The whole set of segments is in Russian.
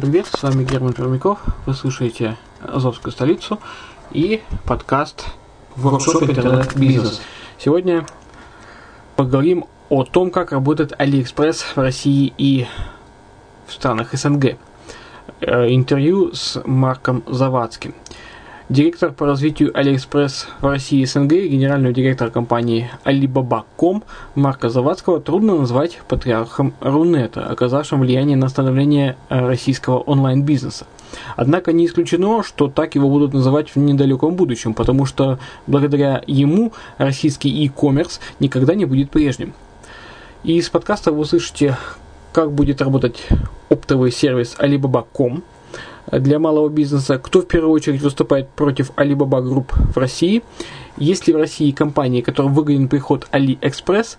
Всем привет, с вами Герман Пермяков, вы слушаете Азовскую столицу и подкаст Workshop Интернет-бизнес. Сегодня поговорим о том, как работает Алиэкспресс в России и в странах СНГ. Э, интервью с Марком Завадским – Директор по развитию Алиэкспресс в России и СНГ, генерального директора компании Alibaba.com Марка Завадского трудно назвать патриархом Рунета, оказавшим влияние на становление э, российского онлайн-бизнеса. Однако не исключено, что так его будут называть в недалеком будущем, потому что благодаря ему российский e-commerce никогда не будет прежним. И из подкаста вы услышите, как будет работать оптовый сервис Alibaba.com – для малого бизнеса, кто в первую очередь выступает против Alibaba Group в России, есть ли в России компании, которым выгоден приход AliExpress,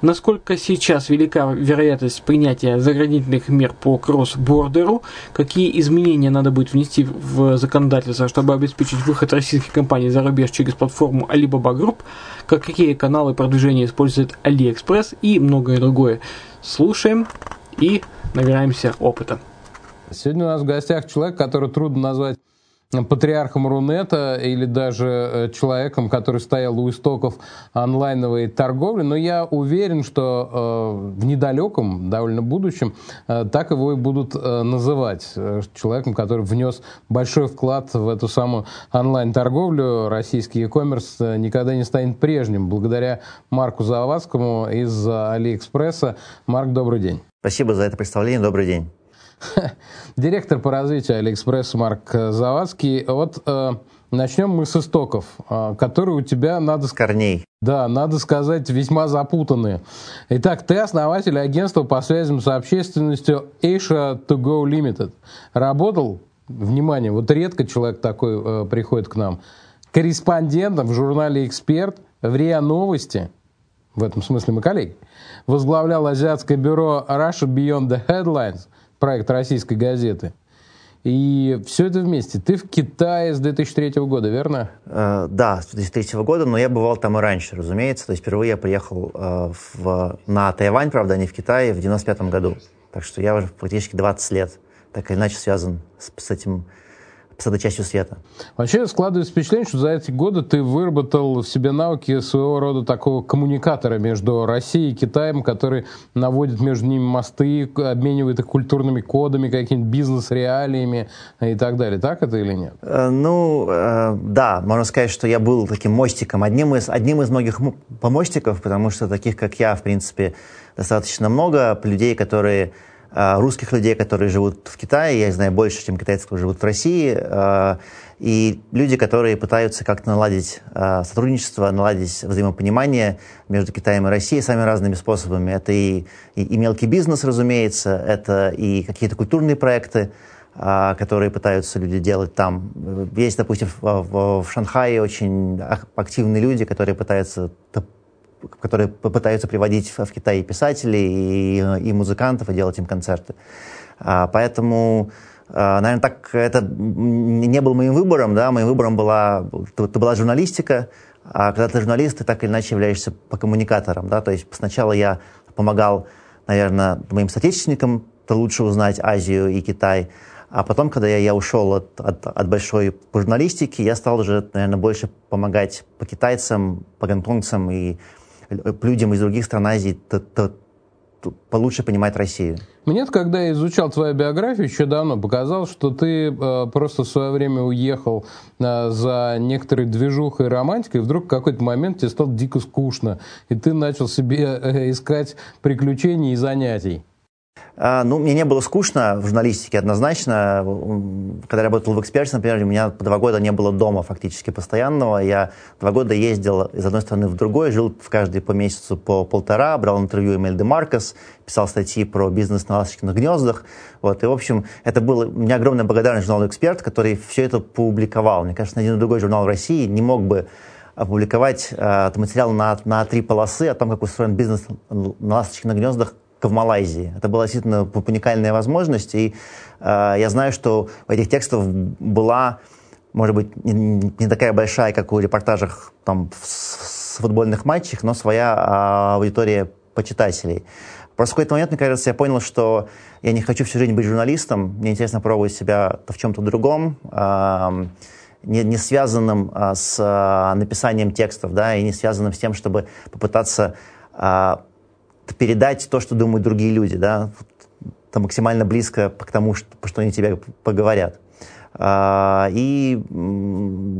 насколько сейчас велика вероятность принятия заградительных мер по кросс-бордеру, какие изменения надо будет внести в законодательство, чтобы обеспечить выход российских компаний за рубеж через платформу Alibaba Group, как какие каналы продвижения использует AliExpress и многое другое. Слушаем и набираемся опыта. Сегодня у нас в гостях человек, который трудно назвать патриархом Рунета или даже э, человеком, который стоял у истоков онлайновой торговли, но я уверен, что э, в недалеком, довольно будущем, э, так его и будут э, называть. Э, человеком, который внес большой вклад в эту самую онлайн-торговлю. Российский e-commerce э, никогда не станет прежним. Благодаря Марку Завадскому из Алиэкспресса. Марк, добрый день. Спасибо за это представление. Добрый день. Директор по развитию Алиэкспресс Марк Завадский. Вот э, начнем мы с истоков, э, которые у тебя надо... С корней. Да, надо сказать, весьма запутанные. Итак, ты основатель агентства по связям с общественностью Asia To Go Limited. Работал, внимание, вот редко человек такой э, приходит к нам, корреспондентом в журнале «Эксперт», в РИА Новости, в этом смысле мы коллеги, возглавлял азиатское бюро Russia Beyond the Headlines – проект российской газеты. И все это вместе. Ты в Китае с 2003 года, верно? Э, да, с 2003 года, но я бывал там и раньше, разумеется. То есть впервые я приехал э, в, на Тайвань, правда, а не в Китае, в 95 году. Так что я уже практически 20 лет так или иначе связан с, с этим с этой частью света. Вообще складывается впечатление, что за эти годы ты выработал в себе навыки своего рода такого коммуникатора между Россией и Китаем, который наводит между ними мосты, обменивает их культурными кодами, какими-то бизнес-реалиями и так далее. Так это или нет? Э, ну, э, да, можно сказать, что я был таким мостиком, одним из, одним из многих помостиков, потому что таких, как я, в принципе, достаточно много людей, которые русских людей, которые живут в Китае, я знаю больше, чем китайцев, которые живут в России, а, и люди, которые пытаются как-то наладить а, сотрудничество, наладить взаимопонимание между Китаем и Россией самыми разными способами. Это и, и, и мелкий бизнес, разумеется, это и какие-то культурные проекты, которые пытаются люди делать там. Есть, допустим, в, в, в Шанхае очень активные люди, которые пытаются которые попытаются приводить в Китай писателей, и, и музыкантов, и делать им концерты. А, поэтому, а, наверное, так это не был моим выбором, да, моим выбором была, это была журналистика, а когда ты журналист, ты так или иначе являешься по коммуникаторам, да, то есть сначала я помогал, наверное, моим соотечественникам лучше узнать Азию и Китай, а потом, когда я, я ушел от, от, от большой журналистики, я стал уже, наверное, больше помогать по китайцам, по гонконгцам и людям из других стран Азии то, то получше понимать Россию. Мне, когда я изучал твою биографию, еще давно показалось, что ты э, просто в свое время уехал э, за некоторой движухой и романтикой, и вдруг в какой-то момент тебе стало дико скучно, и ты начал себе э, искать приключений и занятий. А, ну, мне не было скучно в журналистике однозначно. Когда я работал в «Эксперте», например, у меня по два года не было дома фактически постоянного. Я два года ездил из одной страны в другой, жил в каждый по месяцу по полтора, брал интервью Эмиль де Маркос, писал статьи про бизнес на ласточкиных гнездах. Вот. И, в общем, это было... У меня огромная благодарность журналу «Эксперт», который все это публиковал. Мне кажется, ни один другой журнал в России не мог бы опубликовать э, материал на, на три полосы о том, как устроен бизнес на ласточкиных гнездах в Малайзии. Это была действительно уникальная возможность, и э, я знаю, что в этих текстах была, может быть, не, не такая большая, как у репортажах там, с, с футбольных матчах, но своя э, аудитория почитателей. Просто в какой-то момент, мне кажется, я понял, что я не хочу всю жизнь быть журналистом, мне интересно пробовать себя в чем-то другом, э, не, не связанным э, с э, написанием текстов, да, и не связанным с тем, чтобы попытаться э, передать то, что думают другие люди, да, это максимально близко к тому, что, что они тебе поговорят. А, и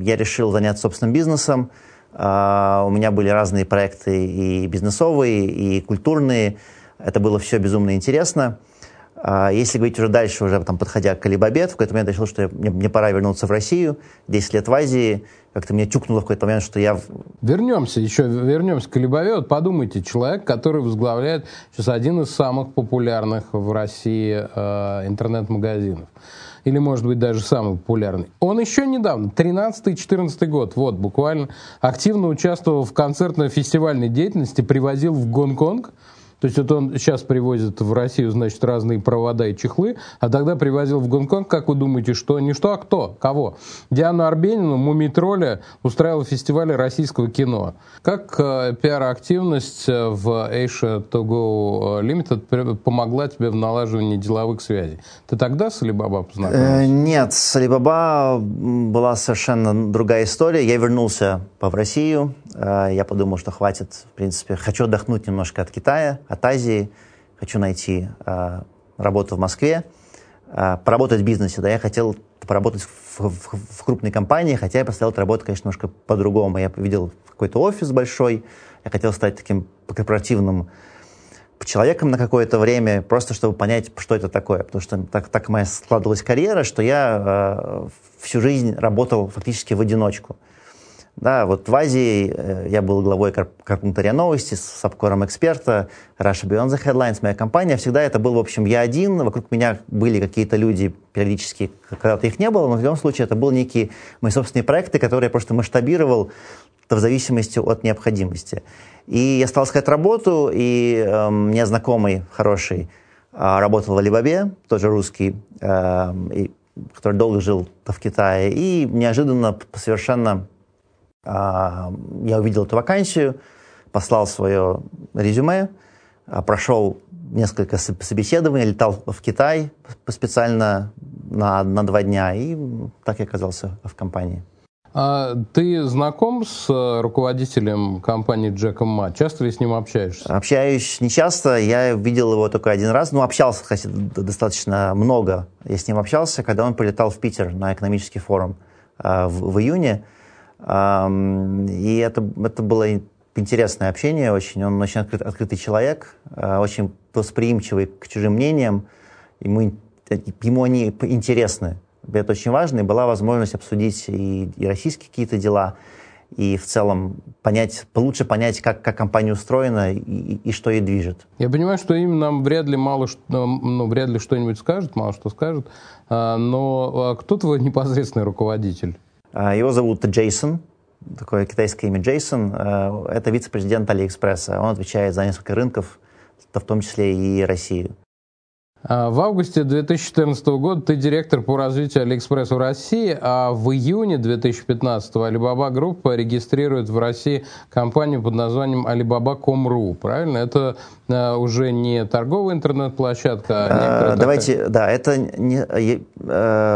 я решил заняться собственным бизнесом. А, у меня были разные проекты и бизнесовые, и культурные. Это было все безумно интересно. А, если говорить уже дальше, уже там, подходя к Алибабе, в какой-то момент я решил, что мне, мне пора вернуться в Россию. 10 лет в Азии – как-то мне тюкнуло в какой-то момент, что я... Вернемся еще, вернемся к Алибабе. Вот подумайте, человек, который возглавляет сейчас один из самых популярных в России э, интернет-магазинов. Или, может быть, даже самый популярный. Он еще недавно, 13-14 год, вот, буквально, активно участвовал в концертно-фестивальной деятельности, привозил в Гонконг то есть вот он сейчас привозит в Россию, значит, разные провода и чехлы, а тогда привозил в Гонконг, как вы думаете, что? Не что, а кто? Кого? Диану Арбенину, Мумитроля устраивал фестиваль российского кино. Как э, пиар-активность э, в Asia to Go э, Limited помогла тебе в налаживании деловых связей? Ты тогда с Алибаба познакомился? Э, нет, с Алибаба была совершенно другая история. Я вернулся в Россию. Э, я подумал, что хватит, в принципе, хочу отдохнуть немножко от Китая, от Азии, хочу найти э, работу в Москве, э, поработать в бизнесе. Да, я хотел поработать в, в, в крупной компании, хотя я поставил работу, конечно, немножко по-другому. Я видел какой-то офис большой, я хотел стать таким корпоративным человеком на какое-то время, просто чтобы понять, что это такое. Потому что так, так моя складывалась карьера, что я э, всю жизнь работал фактически в одиночку. Да, вот в Азии э, я был главой корпунктаря новости с обкором эксперта, Russia Beyond the Headlines, моя компания. Всегда это был, в общем, я один, вокруг меня были какие-то люди периодически, когда-то их не было, но в любом случае это были некие мои собственные проекты, которые я просто масштабировал в зависимости от необходимости. И я стал искать работу, и э, мне знакомый хороший э, работал в Алибабе, тоже русский, э, и, который долго жил в Китае, и неожиданно совершенно я увидел эту вакансию, послал свое резюме, а, прошел несколько собеседований, летал в Китай специально, на, на два дня, и так я оказался в компании. А ты знаком с э, руководителем компании Джеком Ма? Часто ли с ним общаешься? Общаюсь не часто. Я видел его только один раз. Ну, общался, кстати, достаточно много. Я с ним общался, когда он прилетал в Питер на экономический форум э, в, в июне. И это, это было интересное общение очень. Он очень открыт, открытый человек, э, очень восприимчивый к чужим мнениям. Ему, ему они интересны это очень важно, и была возможность обсудить и, и российские какие-то дела, и в целом понять, получше понять, как, как компания устроена и, и, и что ей движет. Я понимаю, что им нам вряд ли мало ну, вряд ли что-нибудь скажет, мало что скажет, а, но а кто твой непосредственный руководитель? А, его зовут Джейсон, такое китайское имя Джейсон. Это вице-президент Алиэкспресса. Он отвечает за несколько рынков, в том числе и Россию. А, в августе 2014 года ты директор по развитию Алиэкспресс в России, а в июне 2015 Alibaba Group регистрирует в России компанию под названием Alibaba.com.ru, правильно? Это а, уже не торговая интернет-площадка, а, а Давайте, такая... да, это не, э,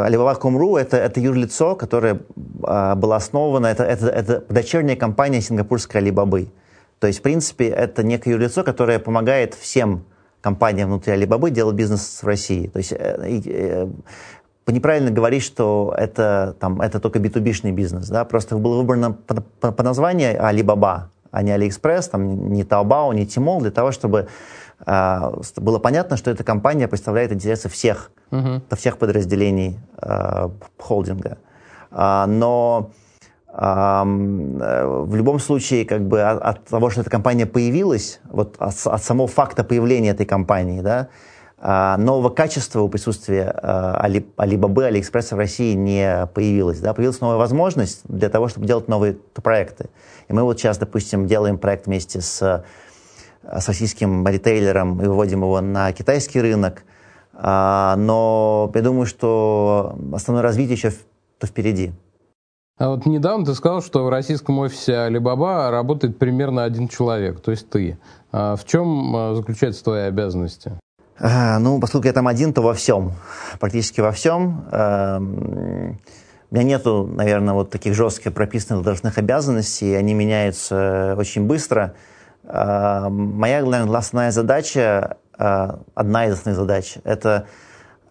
Alibaba.com.ru это, это юрлицо, которое было основано, это, это, это дочерняя компания сингапурской Alibaba. То есть, в принципе, это некое юрлицо, которое помогает всем компания внутри Alibaba делает бизнес в России. То есть э, э, неправильно говорить, что это, там, это только B2B-шный бизнес. Да? Просто было выбрано по, по, по названию Alibaba, а не AliExpress, там, не Taobao, не Tmall, для того, чтобы э, было понятно, что эта компания представляет интересы всех, uh-huh. всех подразделений э, холдинга. А, но Э, в любом случае, как бы от, того, что эта компания появилась, вот от, от самого факта появления этой компании, да, а, нового качества у присутствия а, Али, Алибабы, Алиэкспресса в России не появилось. Да? Появилась новая возможность для того, чтобы делать новые проекты. И мы вот сейчас, допустим, делаем проект вместе с, с российским ритейлером и выводим его на китайский рынок. Но я думаю, что основное развитие еще впереди. А вот недавно ты сказал, что в российском офисе Alibaba работает примерно один человек, то есть ты. А в чем а, заключаются твои обязанности? А, ну, поскольку я там один, то во всем. Практически во всем. А, у меня нету, наверное, вот таких жестких прописанных должностных обязанностей. Они меняются очень быстро. Моя, наверное, основная задача, одна из основных задач, это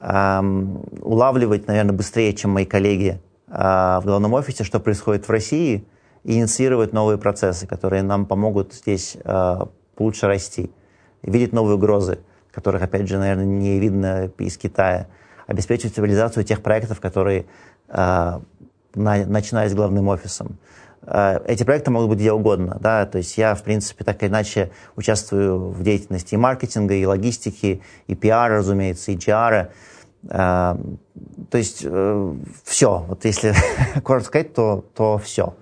улавливать, наверное, быстрее, чем мои коллеги, в главном офисе, что происходит в России, и инициировать новые процессы, которые нам помогут здесь а, лучше расти, видеть новые угрозы, которых, опять же, наверное, не видно из Китая, обеспечивать реализацию тех проектов, которые а, начинают с главным офисом. Эти проекты могут быть где угодно, да, то есть я, в принципе, так или иначе участвую в деятельности и маркетинга, и логистики, и пиара, разумеется, и GR, то есть э, все. Вот если коротко сказать, то, то все.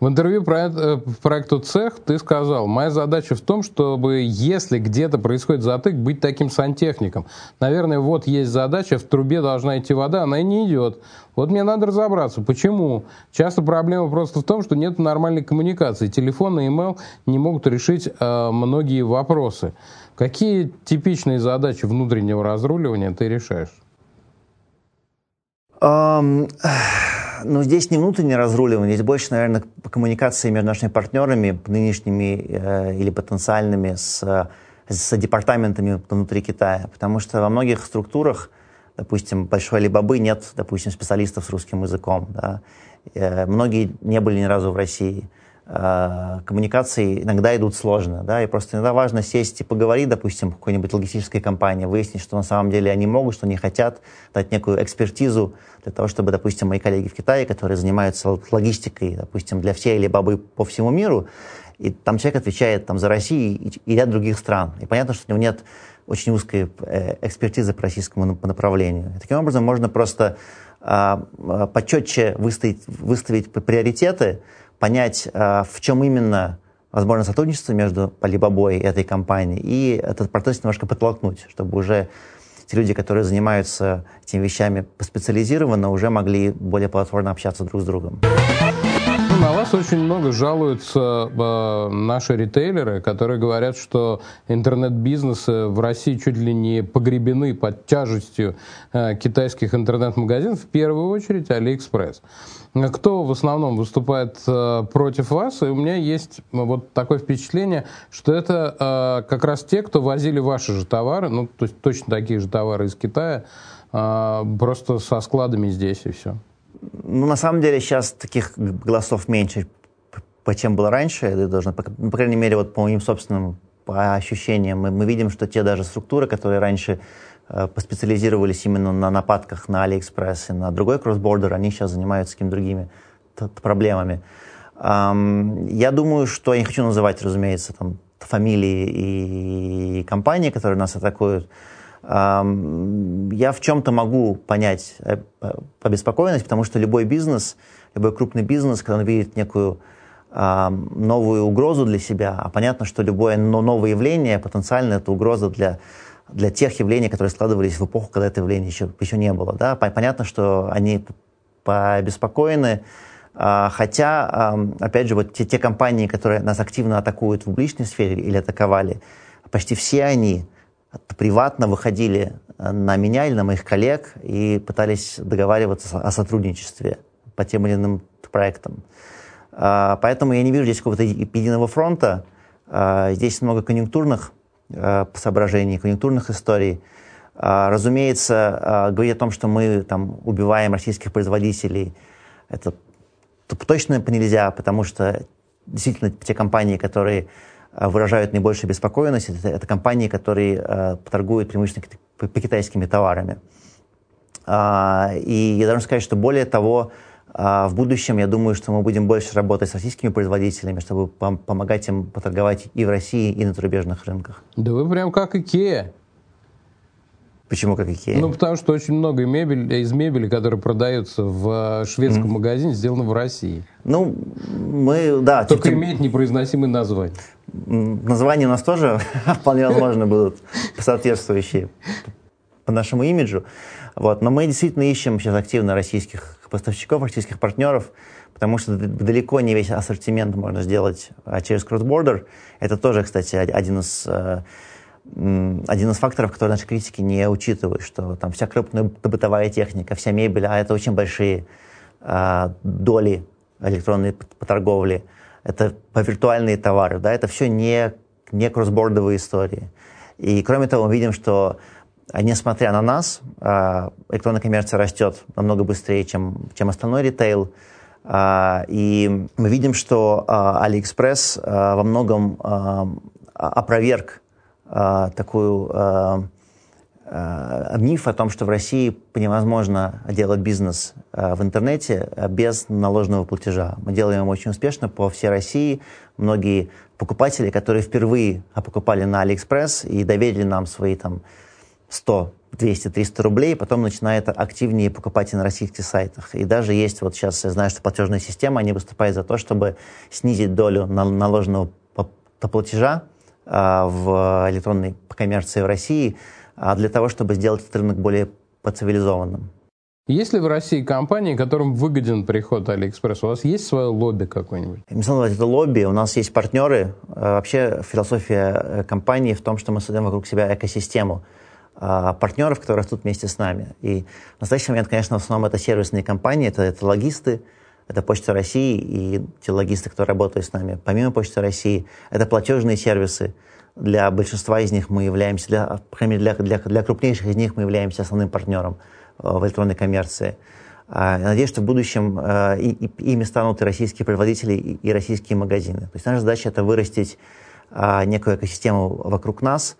В интервью э, проекту «Цех» ты сказал, моя задача в том, чтобы, если где-то происходит затык, быть таким сантехником. Наверное, вот есть задача, в трубе должна идти вода, она и не идет. Вот мне надо разобраться, почему. Часто проблема просто в том, что нет нормальной коммуникации. Телефон и email не могут решить э, многие вопросы. Какие типичные задачи внутреннего разруливания ты решаешь? Um, ну, здесь не внутреннее разруливание, здесь больше, наверное, коммуникации между нашими партнерами, нынешними э, или потенциальными, с, с департаментами внутри Китая. Потому что во многих структурах, допустим, большой Алибабы нет, допустим, специалистов с русским языком. Да? Э, многие не были ни разу в России. Э, коммуникации иногда идут сложно, да, и просто иногда важно сесть и поговорить, допустим, какой-нибудь логистической компании, выяснить, что на самом деле они могут, что не хотят, дать некую экспертизу для того, чтобы, допустим, мои коллеги в Китае, которые занимаются логистикой, допустим, для всей или бабы по всему миру, и там человек отвечает там, за Россию и, и ряд других стран. И понятно, что у него нет очень узкой э, экспертизы по российскому направлению. И таким образом можно просто а, а, почетче выставить, выставить приоритеты, понять, а, в чем именно возможно сотрудничество между Alibaba и этой компанией, и этот процесс немножко подтолкнуть, чтобы уже те люди, которые занимаются этими вещами специализированно, уже могли более платформно общаться друг с другом. На вас очень много жалуются э, наши ритейлеры, которые говорят, что интернет-бизнесы в России чуть ли не погребены под тяжестью э, китайских интернет-магазинов, в первую очередь Алиэкспресс. Кто в основном выступает э, против вас? И у меня есть вот такое впечатление, что это э, как раз те, кто возили ваши же товары, ну, то есть точно такие же товары из Китая, э, просто со складами здесь и все. Ну, на самом деле сейчас таких голосов меньше, чем было раньше. Я должен, по, по крайней мере, вот по моим собственным по ощущениям, мы, мы видим, что те даже структуры, которые раньше э, поспециализировались именно на нападках на Алиэкспресс и на другой cross-border, они сейчас занимаются какими-то другими проблемами. Эм, я думаю, что я не хочу называть, разумеется, там, фамилии и компании, которые нас атакуют, я в чем-то могу понять э, обеспокоенность, потому что любой бизнес, любой крупный бизнес, когда он видит некую новую угрозу для себя, а понятно, что любое новое явление потенциально это угроза для, для тех явлений, которые складывались в эпоху, когда это явление еще, еще не было. Да? Понятно, что они обеспокоены, а, хотя, опять же, вот те, те компании, которые нас активно атакуют в публичной сфере или атаковали, почти все они приватно выходили э, на меня или на моих коллег и пытались договариваться о сотрудничестве по тем или иным проектам. А, поэтому я не вижу здесь какого-то единого фронта. А, здесь много конъюнктурных э, соображений, конъюнктурных историй. А, разумеется, говорить о том, что мы там, убиваем российских производителей, это точно нельзя, потому что действительно те компании, которые выражают наибольшую беспокоенность, это, это компании, которые э, торгуют преимущественно по, китайскими товарами. А, и я должен сказать, что более того, а в будущем я думаю, что мы будем больше работать с российскими производителями, чтобы пом- помогать им поторговать и в России, и на зарубежных рынках. Да вы прям как Икея. Почему как Икея? Ну, потому что очень много мебель, из мебели, которая продается в э, шведском mm-hmm. магазине, сделано в России. Ну, мы, да. Только тем... имеет непроизносимые названия. Названия у нас тоже вполне возможно будут соответствующие по нашему имиджу. Вот. Но мы действительно ищем сейчас активно российских поставщиков, российских партнеров, потому что далеко не весь ассортимент можно сделать а, через cross-border. Это тоже, кстати, один из э, один из факторов, который наши критики не учитывают, что там вся крупная бытовая техника, вся мебель, а это очень большие э, доли электронной торговли, это по виртуальные товары, да, это все не, не кроссбордовые истории. И кроме того, мы видим, что а, несмотря на нас, э, электронная коммерция растет намного быстрее, чем, чем остальной ритейл. И мы видим, что э, AliExpress во многом опроверг э, такую э, э, миф о том, что в России невозможно делать бизнес в интернете без наложенного платежа. Мы делаем его очень успешно по всей России. Многие покупатели, которые впервые покупали на Алиэкспресс и доверили нам свои там 100, 200, 300 рублей, потом начинают активнее покупать и на российских сайтах. И даже есть, вот сейчас я знаю, что платежная система, они выступают за то, чтобы снизить долю наложенного платежа, а, в электронной коммерции в России а для того, чтобы сделать этот рынок более поцивилизованным. Есть ли в России компании, которым выгоден приход Алиэкспресс? У вас есть свое лобби какое-нибудь? Не знаю, это лобби. У нас есть партнеры. А, вообще философия э, компании в том, что мы создаем вокруг себя экосистему партнеров, которые растут вместе с нами. И в настоящий момент, конечно, в основном это сервисные компании, это, это логисты, это Почта России и те логисты, кто работают с нами. Помимо Почты России, это платежные сервисы. Для большинства из них мы являемся, для, по крайней мере, для, для, для крупнейших из них мы являемся основным партнером э, в электронной коммерции. А, я надеюсь, что в будущем э, и, и, ими станут и российские производители, и, и российские магазины. То есть наша задача это вырастить а, некую экосистему вокруг нас,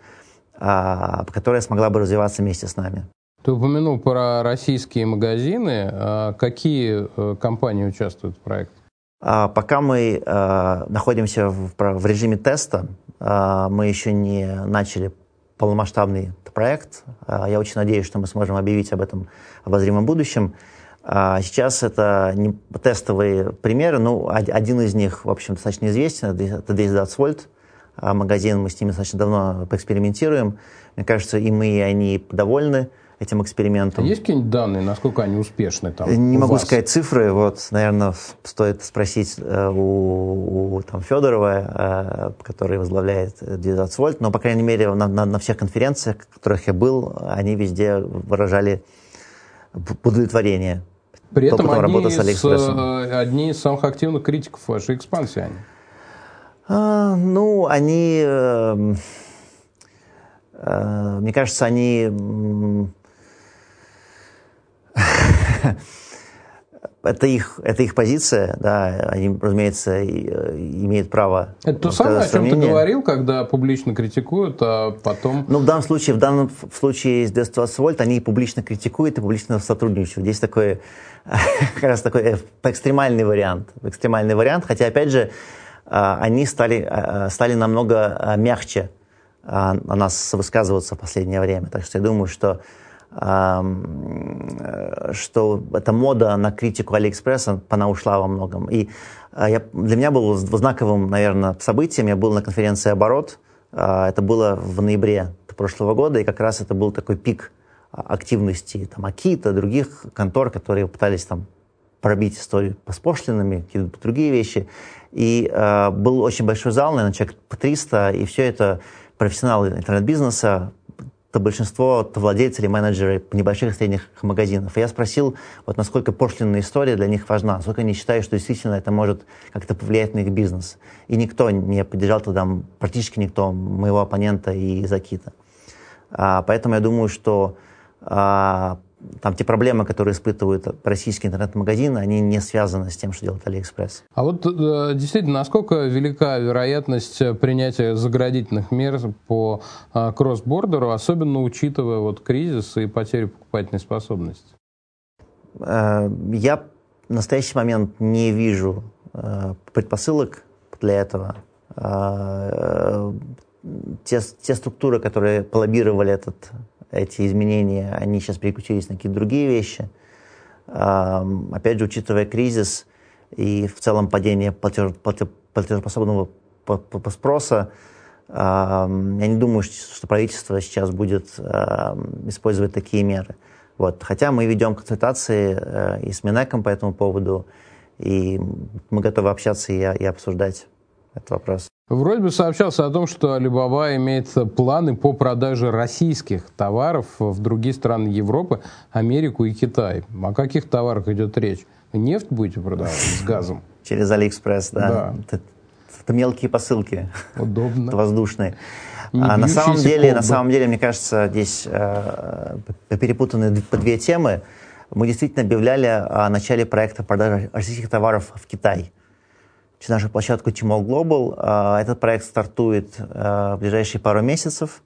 а, которая смогла бы развиваться вместе с нами. Ты упомянул про российские магазины. А какие э, компании участвуют в проекте? А, пока мы э, находимся в, режиме теста, э, мы еще не начали полномасштабный проект. Я очень надеюсь, что мы сможем объявить об этом обозримом будущем. Сейчас это не тестовые примеры. Ну, один из них, в общем, достаточно известен. Это 10 Volt магазин. Мы с ними достаточно давно поэкспериментируем. Мне кажется, и мы, и они довольны этим экспериментам. А есть какие-нибудь данные, насколько они успешны там? Не могу вас? сказать цифры. Вот, наверное, стоит спросить э, у, у там, Федорова, э, который возглавляет 19 вольт. Но, по крайней мере, на, на, на всех конференциях, в которых я был, они везде выражали удовлетворение. При этом одни из, э, одни из самых активных критиков вашей экспансии. Они. А, ну, они, э, э, мне кажется, они это их, это их позиция, да, они, разумеется, э, имеют право. Это то самое, о чем ты говорил, когда публично критикуют, а потом... Ну, в данном случае, в данном в случае с 220 вольт, они публично критикуют и публично сотрудничают. Здесь такой, как раз такой э, экстремальный вариант, экстремальный вариант, хотя, опять же, э, они стали, стали намного мягче о нас высказываться в последнее время. Так что я думаю, что что эта мода на критику Алиэкспресса, она ушла во многом. И э, я, для меня было знаковым, наверное, событием. Я был на конференции «Оборот». Э, это было в ноябре прошлого года, и как раз это был такой пик активности там, Акита, других контор, которые пытались там пробить историю с какие-то другие вещи. И э, был очень большой зал, наверное, человек по 300, и все это профессионалы интернет-бизнеса, то большинство то владельцы или менеджеры небольших и средних магазинов. И я спросил, вот насколько пошлинная история для них важна, насколько они считают, что действительно это может как-то повлиять на их бизнес. И никто не поддержал тогда, практически никто, моего оппонента и Закита. А, поэтому я думаю, что а, там те проблемы, которые испытывают российские интернет-магазины, они не связаны с тем, что делает Алиэкспресс. А вот э, действительно, насколько велика вероятность принятия заградительных мер по э, cross-border у, особенно учитывая вот кризис и потерю покупательной способности? Э, я в настоящий момент не вижу предпосылок для этого. Те, те структуры, которые полоббировали этот эти изменения, они сейчас переключились на какие-то другие вещи. Опять же, учитывая кризис и в целом падение платеж, платежеспособного спроса, я не думаю, что правительство сейчас будет использовать такие меры. Вот. Хотя мы ведем консультации э, и с Минеком по этому поводу, и мы готовы общаться и обсуждать этот вопрос. Вроде бы сообщался о том, что Alibaba имеет планы по продаже российских товаров в другие страны Европы, Америку и Китай. О каких товарах идет речь? Нефть будете продавать с газом? Через Алиэкспресс, да. да. Это, это мелкие посылки. Удобно. возбужденные. а на самом деле, на самом деле, мне кажется, здесь э, перепутаны по две темы. Мы действительно объявляли о начале проекта продажи российских товаров в Китай через нашу площадку Tmall Global. А, этот проект стартует а, в ближайшие пару месяцев.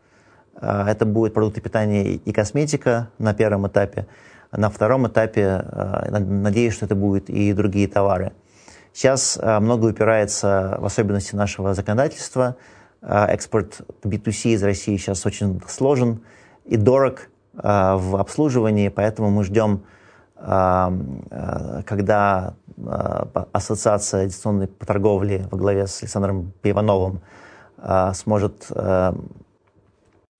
А, это будет продукты питания и косметика на первом этапе. На втором этапе, надеюсь, что это будут и другие товары. Сейчас много упирается в особенности нашего законодательства. Экспорт B2C из России сейчас очень сложен и дорог в обслуживании, поэтому мы ждем когда Ассоциация дистанционной торговли во главе с Александром Пивановым сможет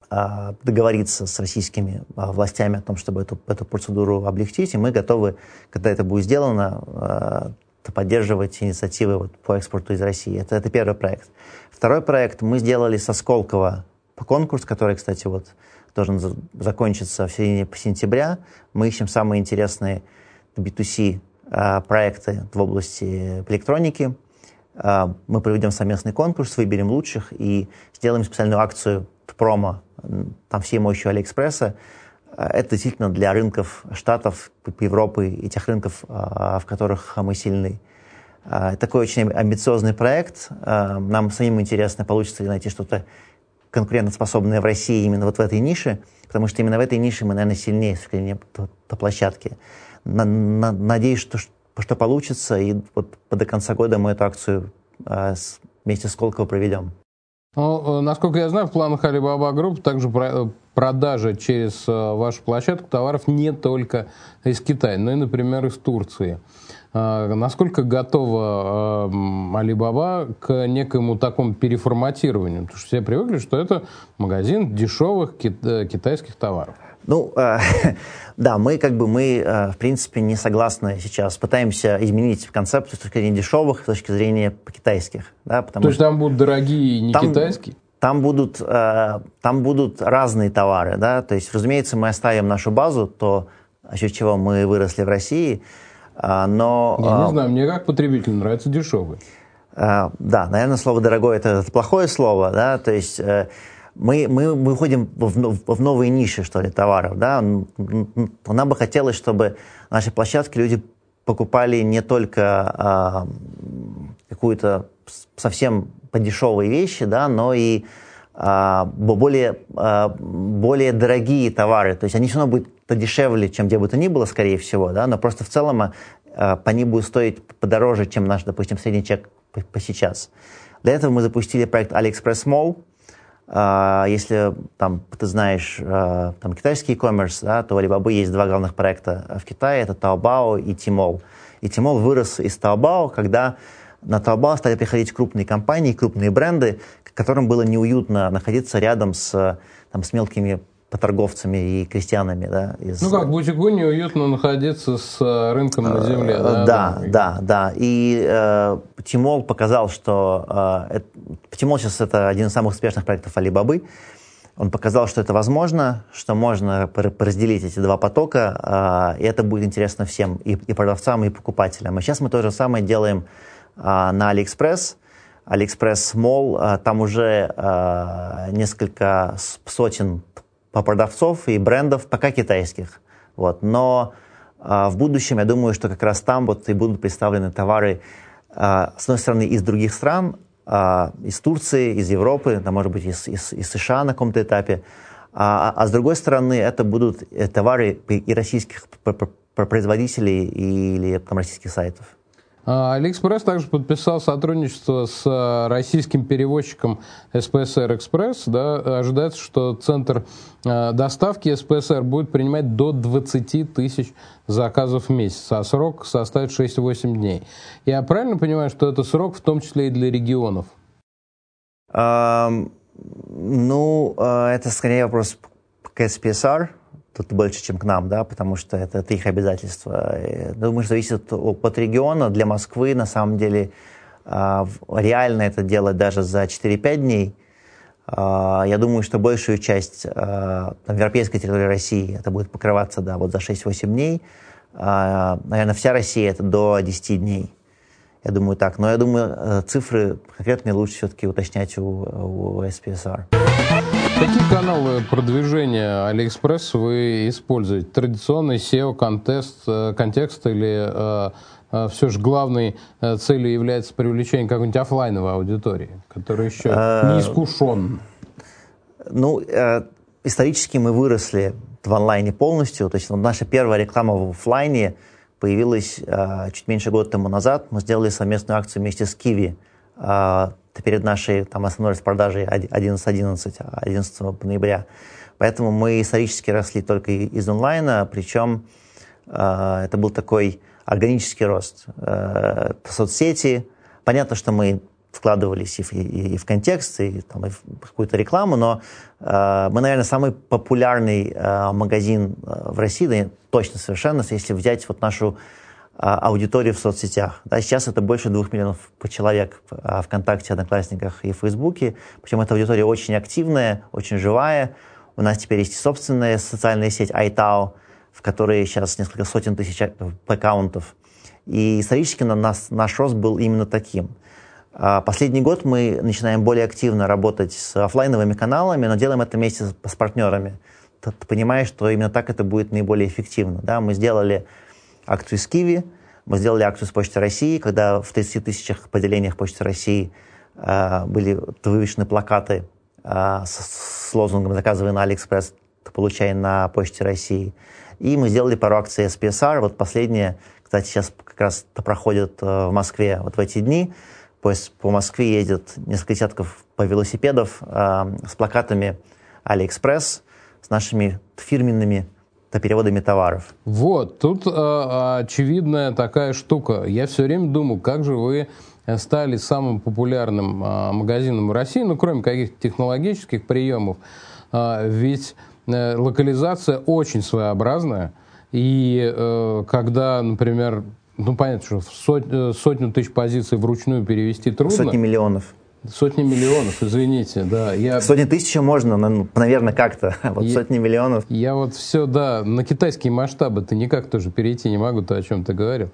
договориться с российскими властями о том, чтобы эту, эту процедуру облегчить, и мы готовы, когда это будет сделано, поддерживать инициативы вот по экспорту из России. Это, это первый проект. Второй проект мы сделали со Сколково конкурс, который, кстати, вот должен закончиться в середине сентября. Мы ищем самые интересные B2C а, проекты в области электроники. А, мы проведем совместный конкурс, выберем лучших и сделаем специальную акцию промо там всей мощью Алиэкспресса. А, это действительно для рынков Штатов, Европы и тех рынков, в которых мы сильны. Такой очень амбициозный проект. Нам самим интересно, получится ли найти что-то конкурентоспособное в России именно вот в этой нише, потому что именно в этой нише мы, наверное, сильнее с по, по площадке. На, на, надеюсь, что, что получится, и вот до конца года мы эту акцию а, с, вместе с Колково проведем. Ну, э, насколько я знаю, в планах Alibaba Group также про, продажа через э, вашу площадку товаров не только из Китая, но и, например, из Турции. Насколько готова Alibaba к некоему такому переформатированию? Потому что все привыкли, что это магазин дешевых китайских товаров. Ну, э, да, мы как бы, мы, э, в принципе, не согласны сейчас. Пытаемся изменить концепцию с точки зрения дешевых, с точки зрения китайских. Да, потому То есть там будут дорогие не там, китайские? Там будут, э, там будут разные товары, да, то есть, разумеется, мы оставим нашу базу, то, за счет чего мы выросли в России, э, но... Я не э, знаю, мне как потребителю нравится дешевый. Э, да, наверное, слово «дорогой» это, это плохое слово, да, то есть... Э, мы, мы, мы уходим в, в новые ниши, что ли, товаров, да, нам бы хотелось, чтобы наши площадки люди покупали не только а, какую-то совсем подешевые вещи, да, но и а, более, а, более дорогие товары. То есть они все равно будут подешевле, чем где бы то ни было, скорее всего, да, но просто в целом а, по ним будут стоить подороже, чем наш, допустим, средний чек по, по сейчас. Для этого мы запустили проект AliExpress Mall, а, если там, ты знаешь а, там, китайский e-commerce, да, то у Alibaba есть два главных проекта в Китае, это Taobao и Tmall. И Tmall вырос из Taobao, когда на Taobao стали приходить крупные компании, крупные бренды, которым было неуютно находиться рядом с, там, с мелкими торговцами и крестьянами. Да, из... Ну как, бутику неуютно находиться с э, рынком на земле. Да, да, да. да. И э, Tmall показал, что... Э, Tmall сейчас это один из самых успешных проектов Алибабы. Он показал, что это возможно, что можно разделить эти два потока, э, и это будет интересно всем, и, и продавцам, и покупателям. И сейчас мы то же самое делаем э, на Алиэкспресс. AliExpress Mall, э, там уже э, несколько сотен по продавцов и брендов, пока китайских. Вот. Но а, в будущем, я думаю, что как раз там вот и будут представлены товары, а, с одной стороны, из других стран, а, из Турции, из Европы, да, может быть, из, из, из США на каком-то этапе, а, а с другой стороны, это будут э, товары и российских производителей или там, российских сайтов. А, Алиэкспресс также подписал сотрудничество с а, российским перевозчиком СПСР Экспресс. Да, ожидается, что центр а, доставки СПСР будет принимать до 20 тысяч заказов в месяц, а срок составит 6-8 дней. Я правильно понимаю, что это срок в том числе и для регионов? Эм, ну, это скорее вопрос к СПСР тут больше, чем к нам, да, потому что это, это их обязательство. Думаю, что зависит от региона. Для Москвы, на самом деле, а, реально это делать даже за 4-5 дней. А, я думаю, что большую часть а, там, европейской территории России это будет покрываться, да, вот за 6-8 дней. Наверное, вся Россия это до 10 дней. Я думаю так. Но я думаю, э, цифры конкретные лучше все-таки уточнять у, у СПСР. Какие каналы продвижения AliExpress вы используете? Традиционный SEO, контекст, э, контекст или э, э, все же главной целью является привлечение какой-нибудь офлайновой аудитории, которая еще не искушен? Ну, э, исторически мы выросли в онлайне полностью. То есть вот наша первая реклама в офлайне появилась э, чуть меньше года тому назад. Мы сделали совместную акцию вместе с Kiwi перед нашей там, основной распродажей 11.11, 11 ноября. Поэтому мы исторически росли только из онлайна, причем э, это был такой органический рост. Э, соцсети, понятно, что мы вкладывались и в, и, и в контекст, и, там, и в какую-то рекламу, но э, мы, наверное, самый популярный э, магазин в России, да, точно совершенно, если взять вот нашу а, аудитории в соцсетях. Да, сейчас это больше двух миллионов человек в а, ВКонтакте, Одноклассниках и Фейсбуке. Причем эта аудитория очень активная, очень живая. У нас теперь есть собственная социальная сеть iTao, в которой сейчас несколько сотен тысяч аккаунтов. И исторически на нас, наш рост был именно таким. А, последний год мы начинаем более активно работать с офлайновыми каналами, но делаем это вместе с партнерами. Ты, ты понимаешь, что именно так это будет наиболее эффективно. Да? Мы сделали акцию с Киви, мы сделали акцию с Почтой России, когда в 30 тысячах поделениях Почты России э, были вывешены плакаты э, с, с лозунгом «Заказывай на Алиэкспресс, получай на Почте России». И мы сделали пару акций СПСР. Вот последняя, кстати, сейчас как раз проходит э, в Москве вот в эти дни. Поезд по Москве едет несколько десятков по велосипедов э, с плакатами Алиэкспресс, с нашими фирменными переводами товаров. Вот, тут э, очевидная такая штука. Я все время думал, как же вы стали самым популярным э, магазином в России, ну, кроме каких-то технологических приемов. Э, ведь э, локализация очень своеобразная. И э, когда, например, ну, понятно, что сотню, сотню тысяч позиций вручную перевести трудно. Сотни миллионов. Сотни миллионов, извините, да. Я... Сотни тысяч можно, ну, наверное, как-то. Вот я, сотни миллионов. Я вот все, да, на китайские масштабы ты никак тоже перейти не могу, то, о чем ты говорил.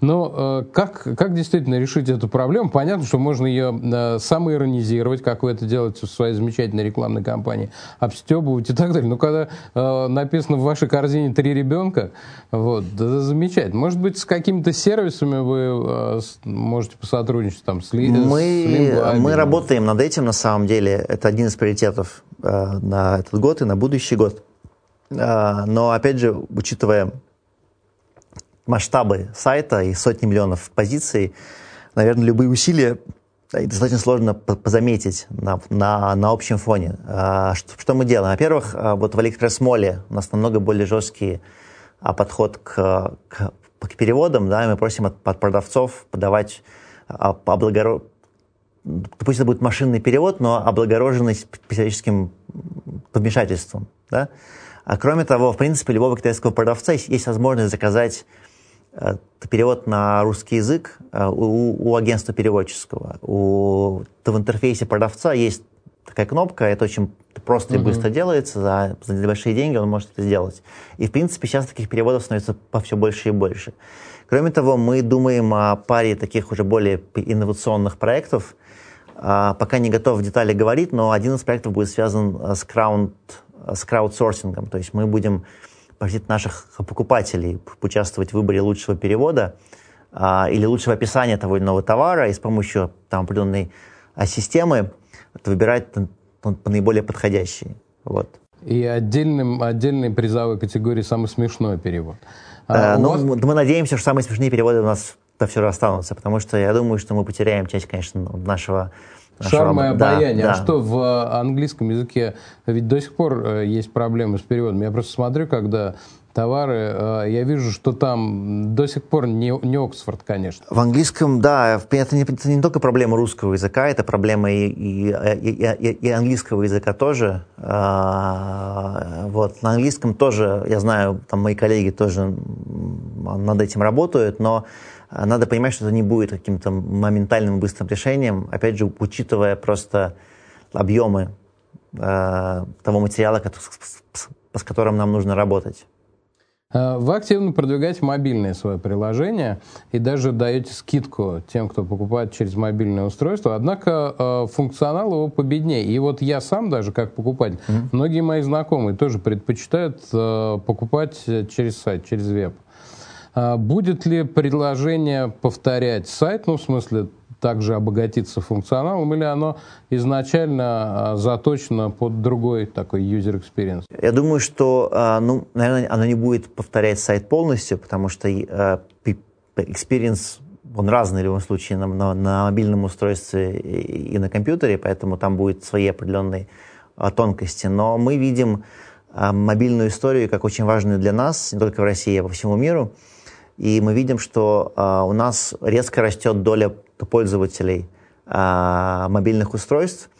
Но э, как, как действительно решить эту проблему? Понятно, что можно ее э, самоиронизировать, как вы это делаете в своей замечательной рекламной кампании, обстебывать и так далее. Но когда э, написано в вашей корзине три ребенка, вот, это замечательно. Может быть, с какими-то сервисами вы э, можете посотрудничать там с, ли, мы, с мы работаем над этим на самом деле. Это один из приоритетов э, на этот год и на будущий год. Э, но опять же, учитывая масштабы сайта и сотни миллионов позиций, наверное, любые усилия достаточно сложно заметить на, на, на общем фоне. А, что, что мы делаем? Во-первых, а, вот в AliExpress Mall е у нас намного более жесткий а, подход к, к, к переводам. Да, мы просим от, от продавцов подавать облагоро пусть это будет машинный перевод, но облагороженный специфическим помешательством. Да? А кроме того, в принципе, любого китайского продавца есть, есть возможность заказать э, перевод на русский язык э, у, у агентства переводческого. У, в интерфейсе продавца есть такая кнопка, это очень просто uh-huh. и быстро делается, за, за небольшие деньги он может это сделать. И, в принципе, сейчас таких переводов становится по все больше и больше. Кроме того, мы думаем о паре таких уже более инновационных проектов, пока не готов в детали говорить, но один из проектов будет связан э, с, краунд, э, с краудсорсингом. То есть мы будем просить наших покупателей участвовать в выборе лучшего перевода а, или лучшего описания того или иного товара и с помощью там, определенной а, системы выбирать наиболее подходящие. Вот. И отдельным, отдельной призовой категории самый смешной перевод. А, ну, вас... Мы надеемся, что самые смешные переводы у нас то все останутся, потому что я думаю, что мы потеряем часть, конечно, нашего Шарма и обаяние. Да, а да. что в э, английском языке ведь до сих пор э, есть проблемы с переводом. Я просто смотрю, когда товары, э, я вижу, что там до сих пор не, не Оксфорд, конечно. В английском, да, это не, это не только проблема русского языка, это проблема и, и, и, и английского языка тоже. А, вот, на английском тоже, я знаю, там мои коллеги тоже над этим работают, но а надо понимать, что это не будет каким-то моментальным быстрым решением, опять же, учитывая просто объемы э, того материала, с которым нам нужно работать. Э, вы активно продвигаете мобильное свое приложение и даже даете скидку тем, кто покупает через мобильное устройство. Однако э, функционал его победнее. И вот я сам даже как покупатель, mm-hmm. многие мои знакомые тоже предпочитают э, покупать через сайт, через веб. А будет ли предложение повторять сайт, ну, в смысле, также обогатиться функционалом, или оно изначально а, заточено под другой такой user experience? Я думаю, что, а, ну, наверное, оно не будет повторять сайт полностью, потому что experience он разный в любом случае на, на, на мобильном устройстве и, и на компьютере, поэтому там будет свои определенные тонкости. Но мы видим мобильную историю как очень важную для нас, не только в России, а по всему миру. И мы видим, что а, у нас резко растет доля пользователей а, мобильных устройств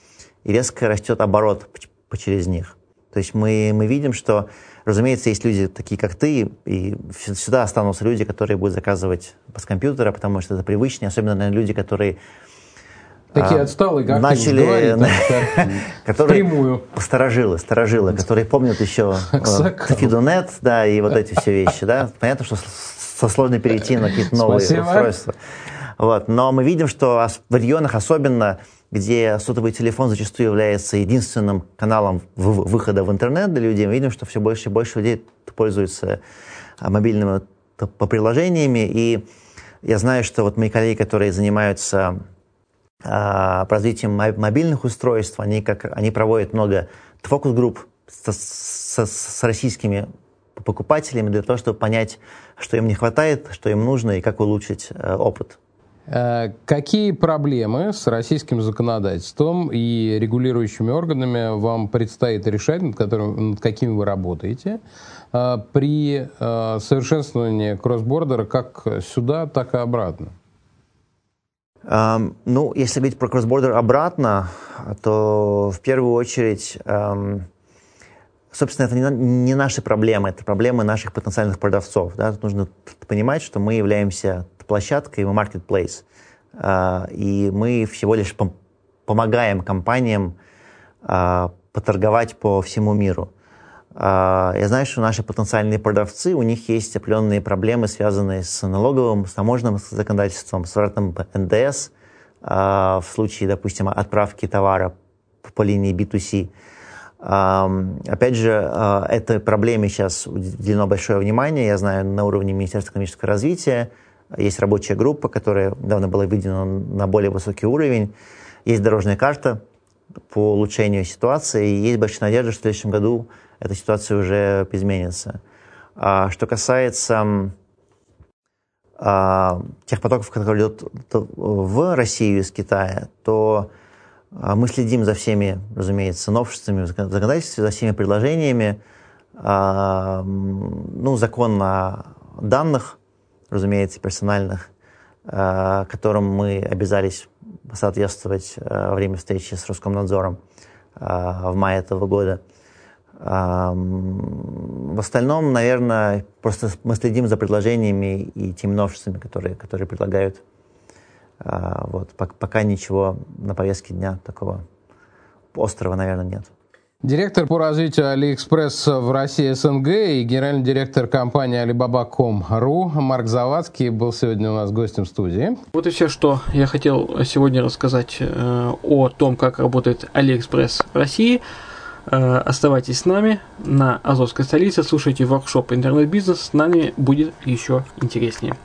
и резко растет оборот через них. То есть мы, мы видим, что, разумеется, есть люди такие, как ты, и всегда останутся люди, которые будут заказывать с компьютера, потому что это привычнее, особенно, наверное, люди, которые Такие а, отсталые, как начали, ты говорить, которые прямую. Сторожилы, сторожилы, которые помнят еще Фидунет, да, и вот эти все вещи, да. Понятно, что со сложно перейти на какие-то новые Спасибо. устройства. Вот. Но мы видим, что в регионах особенно, где сотовый телефон зачастую является единственным каналом выхода в интернет для людей, мы видим, что все больше и больше людей пользуются а, мобильными по приложениями. И я знаю, что вот мои коллеги, которые занимаются а, развитием мобильных устройств, они, как, они проводят много фокус-групп с, с, с российскими покупателями для того, чтобы понять, что им не хватает, что им нужно и как улучшить э, опыт. Э, какие проблемы с российским законодательством и регулирующими органами вам предстоит решать, над, которым, над какими вы работаете, э, при совершенствовании кроссбордера как сюда, так и обратно? Um, ну, если говорить про кроссбордер обратно, то в первую очередь, um, собственно, это не, не наши проблемы, это проблемы наших потенциальных продавцов. Да? Тут нужно понимать, что мы являемся площадкой, мы marketplace. Uh, и мы всего лишь пом- помогаем компаниям uh, поторговать по всему миру. Uh, я знаю, что наши потенциальные продавцы, у них есть определенные проблемы, связанные с налоговым, с таможенным законодательством, с возвратом НДС в случае, допустим, отправки товара по линии B2C. Опять же, этой проблеме сейчас уделено большое внимание. Я знаю, на уровне Министерства экономического развития есть рабочая группа, которая давно была выведена на более высокий уровень. Есть дорожная карта по улучшению ситуации. И есть большая надежда, что в следующем году эта ситуация уже изменится. А что касается а, тех потоков, которые идут в Россию из Китая, то а, мы следим за всеми, разумеется, новшествами в за всеми предложениями. А, ну, закон о данных разумеется, персональных, э, которым мы обязались соответствовать э, во время встречи с Роскомнадзором в мае этого года. В остальном, наверное, просто мы следим за предложениями и теми новшествами, которые, которые предлагают. Вот, пока ничего на повестке дня такого острого, наверное, нет. Директор по развитию Алиэкспресс в России СНГ и генеральный директор компании Alibaba.com.ru Марк Завадский был сегодня у нас гостем студии. Вот и все, что я хотел сегодня рассказать э, о том, как работает Алиэкспресс в России. Э, оставайтесь с нами на Азовской столице, слушайте воркшоп интернет-бизнес, с нами будет еще интереснее.